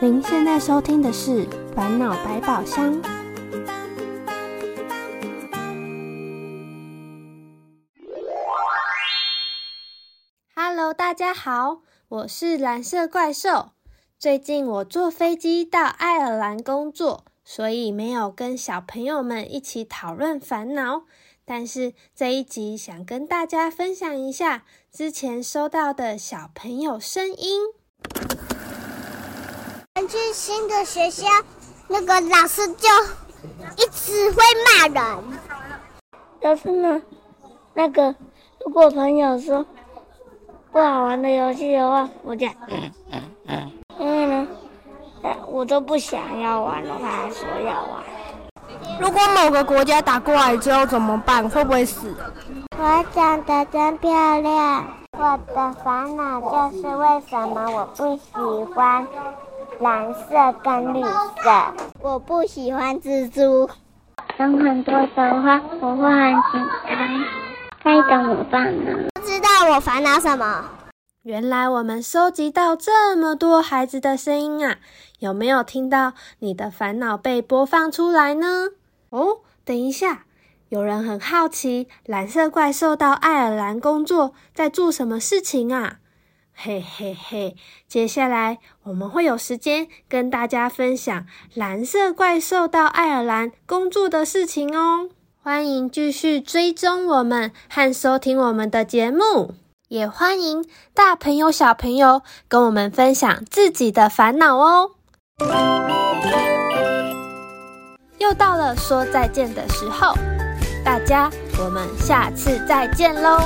您现在收听的是《烦恼百宝箱》。Hello，大家好，我是蓝色怪兽。最近我坐飞机到爱尔兰工作，所以没有跟小朋友们一起讨论烦恼。但是这一集想跟大家分享一下之前收到的小朋友声音。去新的学校，那个老师就一直会骂人。但是呢，那个如果朋友说不好玩的游戏的话，我讲，因为呢，我都不想要玩了，他还说要玩。如果某个国家打过来之后怎么办？会不会死？我长得真漂亮。我的烦恼就是为什么我不喜欢。蓝色跟绿色，我不喜欢蜘蛛。有很多的话，我会很紧张，该怎么办呢？不知道我烦恼什么。原来我们收集到这么多孩子的声音啊！有没有听到你的烦恼被播放出来呢？哦，等一下，有人很好奇，蓝色怪兽到爱尔兰工作，在做什么事情啊？嘿嘿嘿，接下来我们会有时间跟大家分享蓝色怪兽到爱尔兰工作的事情哦。欢迎继续追踪我们和收听我们的节目，也欢迎大朋友小朋友跟我们分享自己的烦恼哦。又到了说再见的时候，大家，我们下次再见喽。